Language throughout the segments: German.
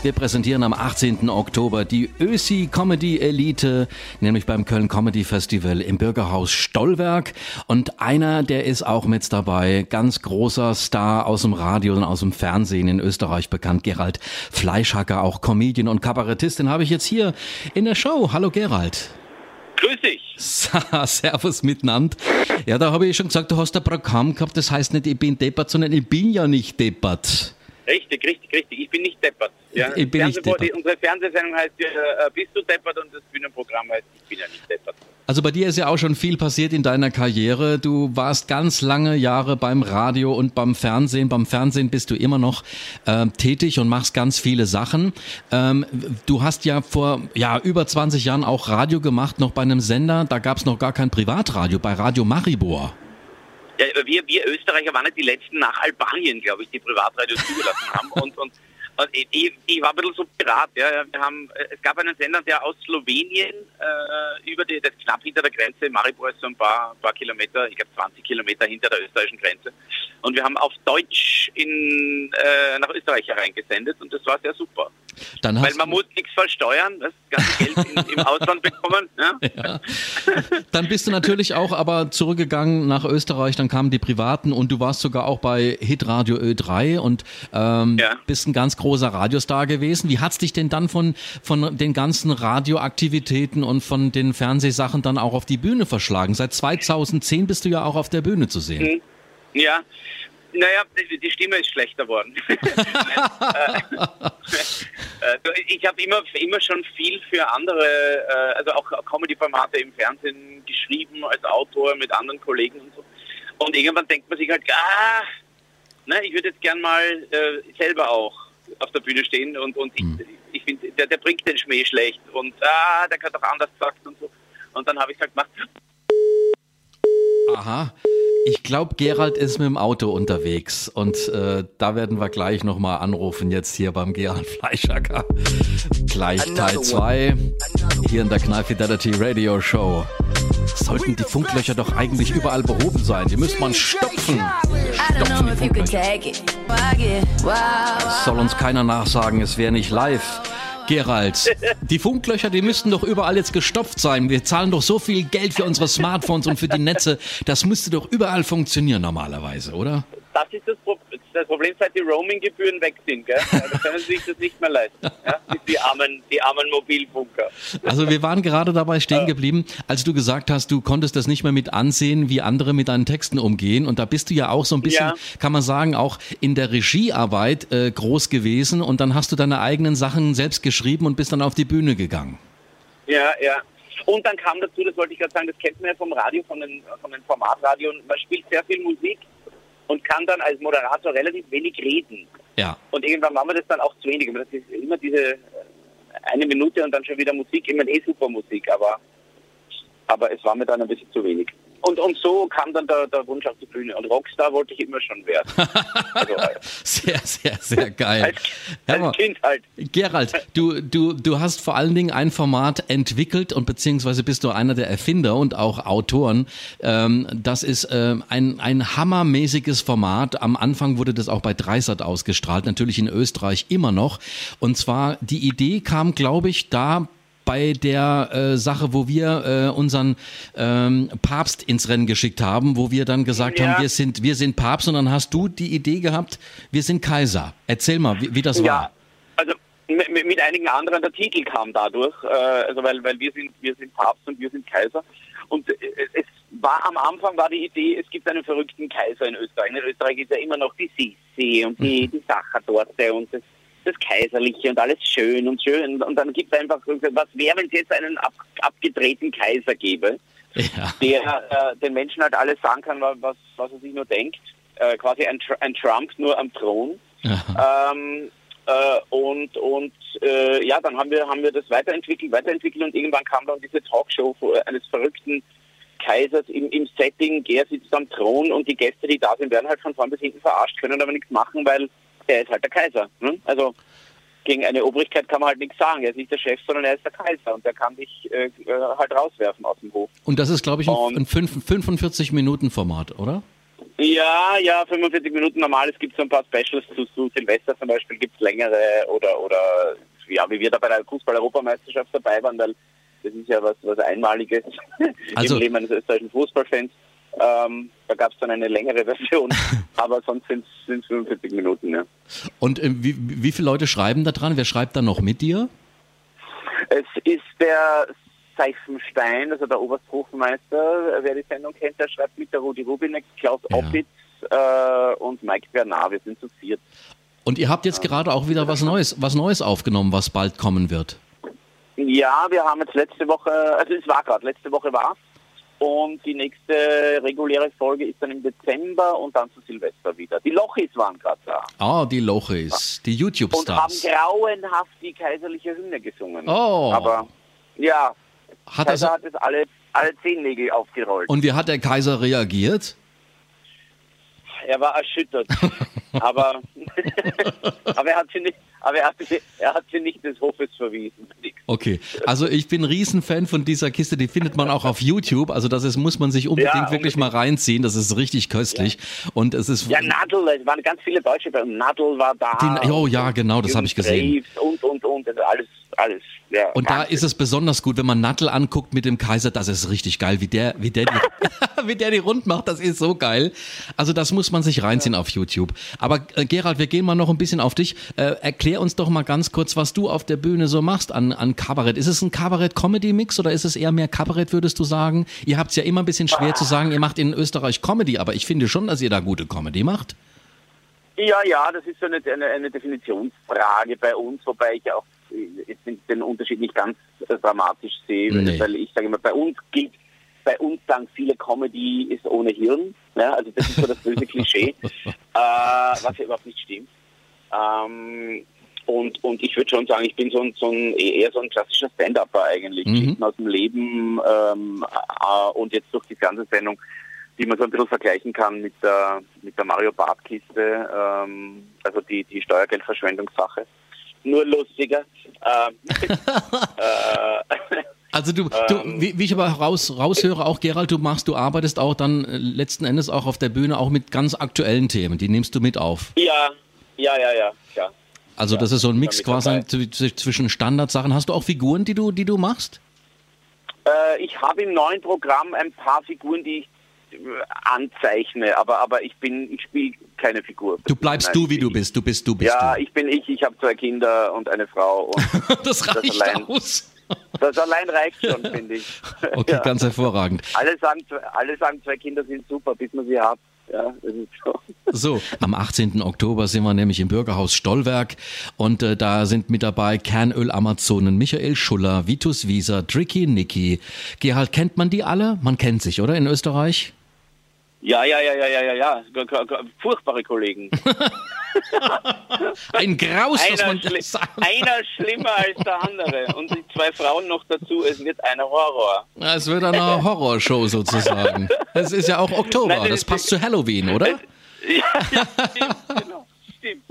Wir präsentieren am 18. Oktober die Ösi Comedy Elite, nämlich beim Köln Comedy Festival im Bürgerhaus Stollwerk. Und einer, der ist auch mit dabei, ganz großer Star aus dem Radio und aus dem Fernsehen in Österreich bekannt, Gerald Fleischhacker, auch Comedian und Kabarettist, den habe ich jetzt hier in der Show. Hallo Gerald. Grüß dich. Servus miteinander. Ja, da habe ich schon gesagt, du hast ein Programm gehabt, das heißt nicht, ich bin deppert, sondern ich bin ja nicht deppert. Richtig, richtig, richtig. Ich bin nicht deppert. Ja, ich bin nicht deppert. Unsere Fernsehsendung heißt äh, Bist du deppert und das Bühnenprogramm heißt Ich bin ja nicht deppert. Also bei dir ist ja auch schon viel passiert in deiner Karriere. Du warst ganz lange Jahre beim Radio und beim Fernsehen. Beim Fernsehen bist du immer noch äh, tätig und machst ganz viele Sachen. Ähm, du hast ja vor ja, über 20 Jahren auch Radio gemacht, noch bei einem Sender. Da gab es noch gar kein Privatradio, bei Radio Maribor. Wir, wir Österreicher waren nicht die letzten nach Albanien, glaube ich, die Privatradios zugelassen haben. Und, und ich, ich, war ein bisschen so pirat. Ja. Wir haben, es gab einen Sender, der aus Slowenien äh, über die, das knapp hinter der Grenze, Maribor ist so ein paar, paar Kilometer, ich glaube 20 Kilometer hinter der österreichischen Grenze. Und wir haben auf Deutsch in, äh, nach Österreich hereingesendet und das war sehr super. Dann Weil man muss nichts versteuern, das ganze Geld in, im Ausland bekommen. Ja? ja. Dann bist du natürlich auch aber zurückgegangen nach Österreich, dann kamen die Privaten und du warst sogar auch bei Hitradio Ö3 und ähm, bist ein ganz großer Radiostar gewesen. Wie hat es dich denn dann von, von den ganzen Radioaktivitäten und von den Fernsehsachen dann auch auf die Bühne verschlagen? Seit 2010 bist du ja auch auf der Bühne zu sehen. Hm. Ja, naja, die Stimme ist schlechter geworden. Äh, äh, ich habe immer, immer schon viel für andere, äh, also auch Comedy-Formate im Fernsehen geschrieben als Autor mit anderen Kollegen und so. Und irgendwann denkt man sich halt, ah, ne, ich würde jetzt gern mal äh, selber auch auf der Bühne stehen und, und ich, mhm. ich finde, der, der bringt den Schmäh schlecht und ah, der kann doch anders gesagt und so. Und dann habe ich gesagt, mach. Aha. Ich glaube, Gerald ist mit dem Auto unterwegs und äh, da werden wir gleich nochmal anrufen, jetzt hier beim Gerald Fleischacker. Gleich Teil 2 hier in der Knall Fidelity Radio Show. Sollten die Funklöcher doch eigentlich überall behoben sein. Die müsste man stopfen. Stopfen die Funklöcher. soll uns keiner nachsagen, es wäre nicht live. Gerald, die Funklöcher, die müssten doch überall jetzt gestopft sein. Wir zahlen doch so viel Geld für unsere Smartphones und für die Netze. Das müsste doch überall funktionieren normalerweise, oder? Das ist das Problem das Problem, seit die Roaming-Gebühren weg sind. Gell? Da können sie sich das nicht mehr leisten. Ja? Die, armen, die armen Mobilfunker. Also wir waren gerade dabei stehen geblieben, als du gesagt hast, du konntest das nicht mehr mit ansehen, wie andere mit deinen Texten umgehen. Und da bist du ja auch so ein bisschen, ja. kann man sagen, auch in der Regiearbeit äh, groß gewesen. Und dann hast du deine eigenen Sachen selbst geschrieben und bist dann auf die Bühne gegangen. Ja, ja. Und dann kam dazu, das wollte ich gerade sagen, das kennt man ja vom Radio, von den, von den Formatradios, man spielt sehr viel Musik und kann dann als Moderator relativ wenig reden. Ja. Und irgendwann machen wir das dann auch zu wenig. Das ist immer diese äh, eine Minute und dann schon wieder Musik, immer eh super Musik, aber, aber es war mir dann ein bisschen zu wenig. Und, und so kam dann der, der Wunsch auf die Bühne. Und Rockstar wollte ich immer schon werden. Also, äh, sehr, sehr, sehr geil. Als, als Kind halt. Gerald, du, du, du hast vor allen Dingen ein Format entwickelt und beziehungsweise bist du einer der Erfinder und auch Autoren. Ähm, das ist äh, ein, ein hammermäßiges Format. Am Anfang wurde das auch bei Dreisat ausgestrahlt, natürlich in Österreich immer noch. Und zwar, die Idee kam, glaube ich, da bei der äh, Sache, wo wir äh, unseren ähm, Papst ins Rennen geschickt haben, wo wir dann gesagt ja. haben, wir sind, wir sind Papst und dann hast du die Idee gehabt, wir sind Kaiser. Erzähl mal, wie, wie das ja. war. Also mit, mit, einigen anderen, der Titel kam dadurch, äh, also weil, weil wir sind, wir sind Papst und wir sind Kaiser. Und äh, es war am Anfang war die Idee, es gibt einen verrückten Kaiser in Österreich. In Österreich ist ja immer noch die Sisi und die, mhm. die Sachertorte und das das Kaiserliche und alles schön und schön. Und dann gibt es einfach, was wäre, wenn es jetzt einen ab, abgedrehten Kaiser gäbe, ja. der äh, den Menschen halt alles sagen kann, was, was er sich nur denkt. Äh, quasi ein, ein, Trump nur am Thron. Ähm, äh, und und äh, ja, dann haben wir, haben wir das weiterentwickelt, weiterentwickelt und irgendwann kam dann diese Talkshow eines verrückten Kaisers im, im Setting, er sitzt am Thron und die Gäste, die da sind, werden halt von vorn bis hinten verarscht, können aber nichts machen, weil er ist halt der Kaiser. Ne? Also gegen eine Obrigkeit kann man halt nichts sagen. Er ist nicht der Chef, sondern er ist der Kaiser und der kann dich äh, halt rauswerfen aus dem Hof. Und das ist, glaube ich, ein, ein 45-Minuten-Format, oder? Ja, ja, 45 Minuten normal. Es gibt so ein paar Specials zu, zu Silvester zum Beispiel, gibt es längere oder, oder ja, wie wir da bei der Fußball-Europameisterschaft dabei waren, weil das ist ja was, was Einmaliges also, im Leben eines österreichischen Fußballfans. Ähm, da gab es dann eine längere Version, aber sonst sind es 45 Minuten. Ja. Und äh, wie, wie viele Leute schreiben da dran? Wer schreibt da noch mit dir? Es ist der Seifenstein, also der Obersthofmeister, wer die Sendung kennt, der schreibt mit der Rudi Rubinek, Klaus ja. Oppitz äh, und Mike Bernard. Wir sind zu viert. Und ihr habt jetzt gerade auch wieder was Neues, was Neues aufgenommen, was bald kommen wird. Ja, wir haben jetzt letzte Woche, also es war gerade, letzte Woche war und die nächste reguläre Folge ist dann im Dezember und dann zu Silvester wieder. Die Lochis waren gerade da. Ah, die Lochis, die YouTube-Stars. Und haben grauenhaft die kaiserliche Hymne gesungen. Oh. Aber ja, hat Kaiser also, hat es alle, alle Zehennägel aufgerollt. Und wie hat der Kaiser reagiert? Er war erschüttert. aber, aber er hat sie nicht, aber er hat, sie, er hat sie nicht des Hofes verwiesen. Okay, also ich bin ein Riesenfan von dieser Kiste, die findet man auch auf YouTube, also das ist, muss man sich unbedingt ja, wirklich mal reinziehen, das ist richtig köstlich. Ja. und es ist... Ja, Nadel, es waren ganz viele Deutsche bei Nadel war da. Die, oh ja, genau, das habe ich gesehen. Und, und, und, also alles, alles ja, und da ist es besonders gut, wenn man Nattel anguckt mit dem Kaiser, das ist richtig geil, wie der, wie der, wie der die rund macht, das ist so geil. Also das muss man sich reinziehen ja. auf YouTube. Aber äh, Gerald, wir gehen mal noch ein bisschen auf dich. Äh, erklär uns doch mal ganz kurz, was du auf der Bühne so machst an, an Kabarett. Ist es ein Kabarett-Comedy-Mix oder ist es eher mehr Kabarett, würdest du sagen? Ihr habt es ja immer ein bisschen schwer zu sagen, ihr macht in Österreich Comedy, aber ich finde schon, dass ihr da gute Comedy macht. Ja, ja, das ist so eine, eine, eine Definitionsfrage bei uns, wobei ich auch den Unterschied nicht ganz äh, dramatisch sehe, nee. weil ich sage immer, bei uns gilt, bei uns sagen viele, Comedy ist ohne Hirn. Ja, also das ist so das böse Klischee, äh, was ja überhaupt nicht stimmt. Ähm, und, und ich würde schon sagen, ich bin so ein, so ein eher so ein klassischer Stand-Upper eigentlich. Mhm. aus dem Leben ähm, äh, und jetzt durch die Fernsehsendung, die man so ein bisschen vergleichen kann mit der, mit der Mario Barth-Kiste, ähm, also die, die Steuergeldverschwendungssache nur lustiger. Ähm, äh, also du, du ähm, wie, wie, ich aber raus, raushöre, auch Gerald, du machst, du arbeitest auch dann äh, letzten Endes auch auf der Bühne auch mit ganz aktuellen Themen, die nimmst du mit auf. Ja, ja, ja, ja, klar. Also ja, das ist so ein Mix quasi zwischen Standardsachen. Hast du auch Figuren, die du, die du machst? Äh, ich habe im neuen Programm ein paar Figuren, die ich anzeichne, aber, aber ich bin, ich spiele keine Figur. Du bleibst Nein, du, wie du bist. Du bist du, bist ja, du. ich bin ich. Ich habe zwei Kinder und eine Frau. Und das reicht das allein, aus. Das allein reicht schon, finde ich. Okay, ja. ganz hervorragend. Alle sagen, alle sagen, zwei Kinder sind super, bis man sie hat. Ja, so. So, am 18. Oktober sind wir nämlich im Bürgerhaus Stollwerk und äh, da sind mit dabei Kernöl-Amazonen Michael Schuller, Vitus Wieser, Tricky Nicky. Gerald, kennt man die alle? Man kennt sich, oder, in Österreich? Ja, ja, ja, ja, ja, ja, ja. Furchtbare Kollegen. Ein Graus, einer, man schli sagen. einer schlimmer als der andere. Und die zwei Frauen noch dazu, es wird ein Horror. Es wird eine Horrorshow sozusagen. Es ist ja auch Oktober, Nein, das, das passt zu Halloween, oder? ja, ja, stimmt, genau. Stimmt.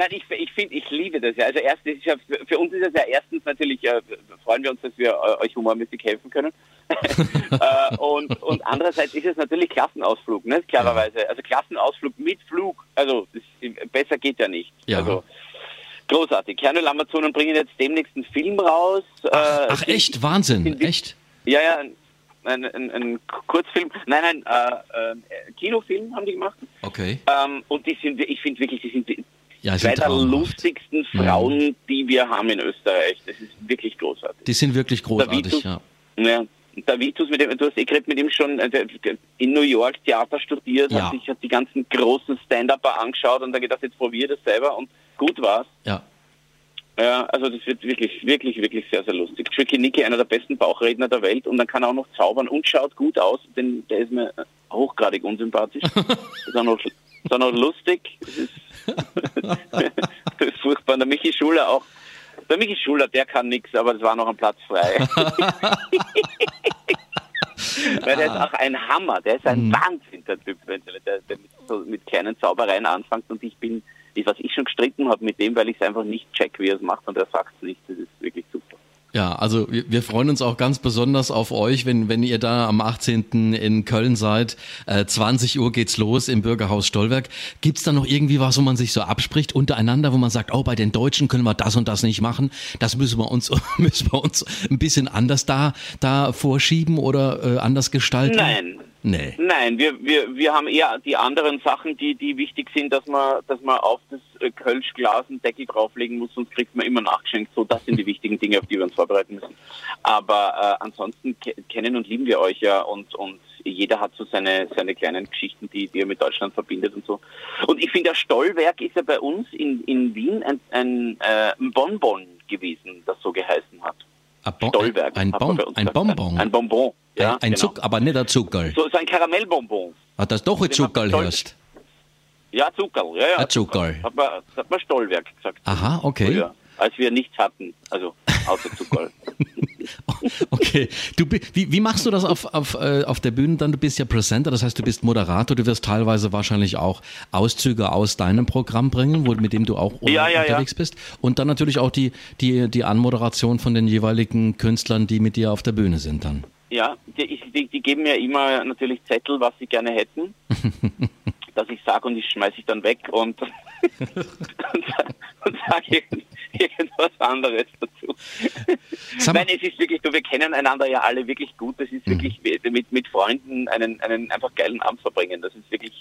Nein, ich, ich finde, ich liebe das ja. Also erstens, ja, für uns ist es ja erstens natürlich, äh, freuen wir uns, dass wir äh, euch humormäßig helfen können. äh, und, und andererseits ist es natürlich Klassenausflug, ne? klarerweise. Also Klassenausflug mit Flug, also das, besser geht ja nicht. Ja. Also, großartig. Kernel Amazonen bringen jetzt demnächst einen Film raus. Ach, ach echt? Wahnsinn, in, echt? Ja, ja, ein, ein, ein, Kurzfilm, nein, nein, äh, äh, Kinofilm haben die gemacht. Okay. Ähm, und die sind, ich finde wirklich, die sind ja, zwei der lustigsten Frauen, mhm. die wir haben in Österreich. Das ist wirklich großartig. Die sind wirklich großartig, Davitus, ja. ja. Davitus, mit dem, du hast eh gerade mit ihm schon äh, in New York Theater studiert, ja. hat sich hat die ganzen großen Stand-Upper angeschaut und dann gedacht, jetzt probier das selber und gut war's. Ja. Ja, also das wird wirklich, wirklich, wirklich sehr, sehr lustig. Tricky Nicky, einer der besten Bauchredner der Welt und dann kann er auch noch zaubern und schaut gut aus, denn der ist mir hochgradig unsympathisch. ist auch noch, auch noch lustig. Das ist, das ist furchtbar. Der Michi Schuler auch. Der Michi Schuler, der kann nichts, aber es war noch ein Platz frei. Weil der ist auch ein Hammer, der ist ein mhm. Wahnsinn, der Typ, der, der, mit, so, mit kleinen Zaubereien anfängt und ich bin was ich schon gestritten habe mit dem, weil ich es einfach nicht check, wie er es macht und er sagt es nicht. Das ist wirklich super. Ja, also wir, wir freuen uns auch ganz besonders auf euch, wenn, wenn ihr da am 18. in Köln seid. Äh, 20 Uhr geht's los im Bürgerhaus Stolberg. Gibt's da noch irgendwie was, wo man sich so abspricht untereinander, wo man sagt, oh, bei den Deutschen können wir das und das nicht machen. Das müssen wir uns, müssen wir uns ein bisschen anders da, da vorschieben oder äh, anders gestalten? Nein. Nee. Nein, wir, wir, wir haben eher die anderen Sachen, die, die wichtig sind, dass man, dass man auf das äh, Kölschglas einen Deckel drauflegen muss, sonst kriegt man immer nachgeschenkt. So, das sind die wichtigen Dinge, auf die wir uns vorbereiten müssen. Aber äh, ansonsten kennen und lieben wir euch ja und, und jeder hat so seine, seine kleinen Geschichten, die, die er mit Deutschland verbindet und so. Und ich finde, das Stollwerk ist ja bei uns in, in Wien ein, ein, äh, ein Bonbon gewesen, das so geheißen hat. Bon Stollwerk. Ein, bon ein Bonbon. Ein, ein Bonbon. Ja, ein, ein genau. Zucker, aber nicht ein Zucker. So, so ein Karamellbonbon. Hat das doch ein Zucker heißt? Ja, Zucker, ja, ja. Ein Zucker. Hat man, hat man Stollwerk gesagt. Aha, okay. Früher, als wir nichts hatten, also außer Zucker. okay. Du, wie, wie machst du das auf, auf, äh, auf der Bühne dann? Du bist ja Presenter, das heißt, du bist Moderator, du wirst teilweise wahrscheinlich auch Auszüge aus deinem Programm bringen, wo, mit dem du auch ja, ja, unterwegs ja. bist. Und dann natürlich auch die, die, die Anmoderation von den jeweiligen Künstlern, die mit dir auf der Bühne sind dann. Ja, die, die, die geben mir immer natürlich Zettel, was sie gerne hätten, dass ich sage und ich schmeiße ich dann weg und, und, und sage irgendwas anderes dazu. Nein, es ist wirklich, du, wir kennen einander ja alle wirklich gut. Das ist mhm. wirklich mit, mit Freunden einen, einen einfach geilen Abend verbringen. Das ist wirklich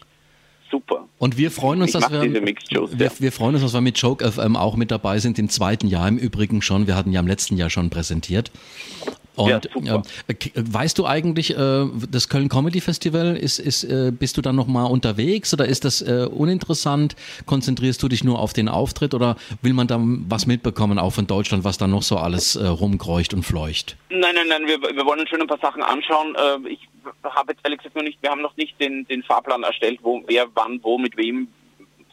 super. Und wir freuen uns, dass wir, wir, wir, freuen uns, dass wir mit Joke FM auch mit dabei sind, im zweiten Jahr im Übrigen schon. Wir hatten ja im letzten Jahr schon präsentiert. Und ja, äh, weißt du eigentlich, äh, das Köln Comedy Festival, ist, ist, äh, bist du dann nochmal unterwegs oder ist das äh, uninteressant? Konzentrierst du dich nur auf den Auftritt oder will man da was mitbekommen, auch von Deutschland, was da noch so alles äh, rumkreucht und fleucht? Nein, nein, nein, wir, wir wollen schon ein paar Sachen anschauen. Äh, ich habe jetzt ehrlich gesagt noch nicht, wir haben noch nicht den, den Fahrplan erstellt, wo wer wann, wo, mit wem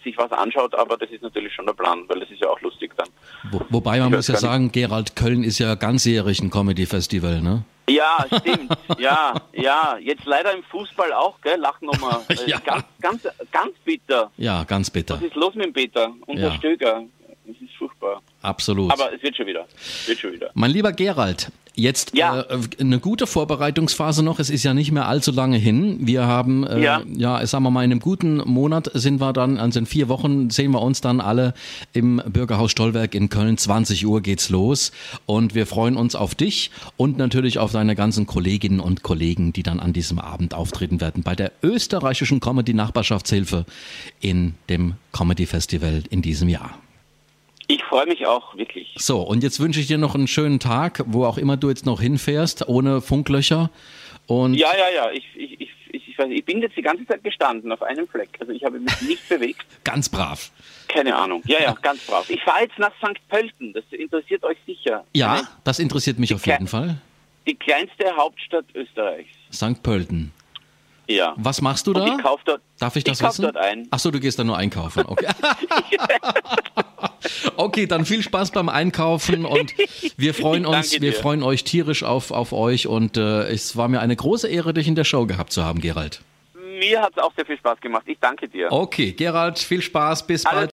sich was anschaut, aber das ist natürlich schon der Plan, weil das ist ja auch lustig dann. Wo, wobei man ich muss ja sagen, Gerald Köln ist ja ganzjährig ein Comedy-Festival, ne? Ja, stimmt. ja, ja. Jetzt leider im Fußball auch, gell? Lachnummer. ja. Ganz, ganz, ganz bitter. Ja, ganz bitter. Was ist los mit dem Peter und ja. der Stöger? Das ist furchtbar. Absolut. Aber es wird schon wieder. Es wird schon wieder. Mein lieber Gerald, Jetzt ja. äh, eine gute Vorbereitungsphase noch. Es ist ja nicht mehr allzu lange hin. Wir haben, äh, ja. ja, sagen wir mal, in einem guten Monat sind wir dann, also in vier Wochen sehen wir uns dann alle im Bürgerhaus Stollwerk in Köln. 20 Uhr geht's los. Und wir freuen uns auf dich und natürlich auf deine ganzen Kolleginnen und Kollegen, die dann an diesem Abend auftreten werden bei der österreichischen Comedy Nachbarschaftshilfe in dem Comedy Festival in diesem Jahr. Ich freue mich auch wirklich. So, und jetzt wünsche ich dir noch einen schönen Tag, wo auch immer du jetzt noch hinfährst, ohne Funklöcher. Und ja, ja, ja. Ich, ich, ich, ich, weiß, ich bin jetzt die ganze Zeit gestanden auf einem Fleck. Also ich habe mich nicht bewegt. Ganz brav. Keine Ahnung. Ja, ja, ganz brav. Ich fahre jetzt nach St. Pölten. Das interessiert euch sicher. Ja, das interessiert mich auf jeden Fall. Die kleinste Hauptstadt Österreichs. St. Pölten. Ja. Was machst du da? Und ich kauf dort, Darf ich das ich wissen? dort ein. Achso, du gehst da nur einkaufen. Okay. okay, dann viel Spaß beim Einkaufen und wir freuen uns, wir freuen euch tierisch auf, auf euch und äh, es war mir eine große Ehre, dich in der Show gehabt zu haben, Gerald. Mir hat es auch sehr viel Spaß gemacht. Ich danke dir. Okay, Gerald, viel Spaß, bis Alles bald.